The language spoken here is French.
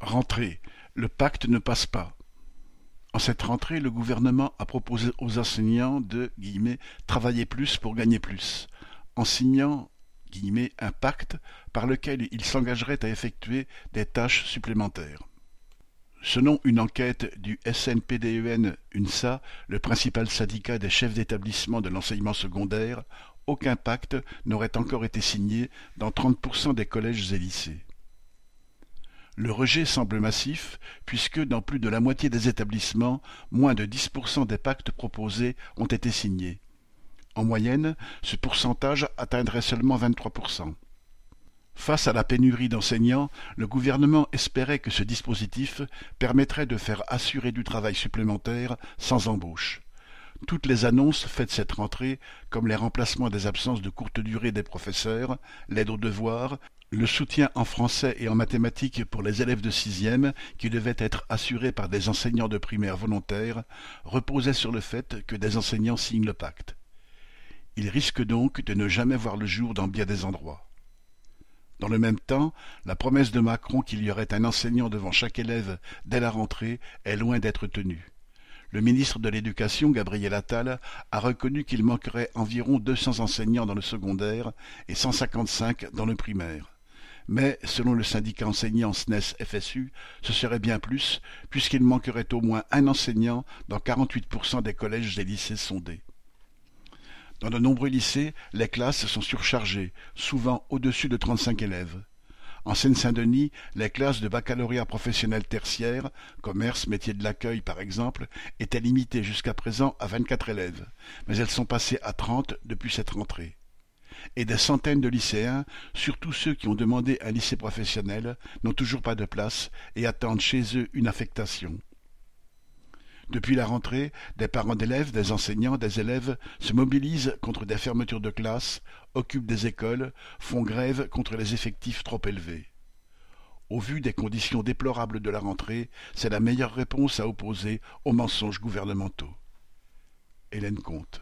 Rentrée, le pacte ne passe pas. En cette rentrée, le gouvernement a proposé aux enseignants de « travailler plus pour gagner plus », en signant « un pacte par lequel ils s'engageraient à effectuer des tâches supplémentaires. Selon une enquête du SNPDEN-UNSA, le principal syndicat des chefs d'établissement de l'enseignement secondaire, aucun pacte n'aurait encore été signé dans 30% des collèges et lycées. Le rejet semble massif puisque dans plus de la moitié des établissements, moins de 10% des pactes proposés ont été signés. En moyenne, ce pourcentage atteindrait seulement 23%. Face à la pénurie d'enseignants, le gouvernement espérait que ce dispositif permettrait de faire assurer du travail supplémentaire sans embauche. Toutes les annonces faites cette rentrée, comme les remplacements des absences de courte durée des professeurs, l'aide aux devoirs, le soutien en français et en mathématiques pour les élèves de sixième, qui devait être assuré par des enseignants de primaire volontaires, reposait sur le fait que des enseignants signent le pacte. Il risque donc de ne jamais voir le jour dans bien des endroits. Dans le même temps, la promesse de Macron qu'il y aurait un enseignant devant chaque élève dès la rentrée est loin d'être tenue. Le ministre de l'Éducation, Gabriel Attal, a reconnu qu'il manquerait environ 200 enseignants dans le secondaire et 155 dans le primaire mais, selon le syndicat enseignant SNES-FSU, ce serait bien plus, puisqu'il manquerait au moins un enseignant dans 48% des collèges et lycées sondés. Dans de nombreux lycées, les classes sont surchargées, souvent au-dessus de 35 élèves. En Seine-Saint-Denis, les classes de baccalauréat professionnel tertiaire, commerce, métier de l'accueil par exemple, étaient limitées jusqu'à présent à 24 élèves, mais elles sont passées à 30 depuis cette rentrée et des centaines de lycéens, surtout ceux qui ont demandé un lycée professionnel, n'ont toujours pas de place et attendent chez eux une affectation. Depuis la rentrée, des parents d'élèves, des enseignants, des élèves se mobilisent contre des fermetures de classes, occupent des écoles, font grève contre les effectifs trop élevés. Au vu des conditions déplorables de la rentrée, c'est la meilleure réponse à opposer aux mensonges gouvernementaux. Hélène Comte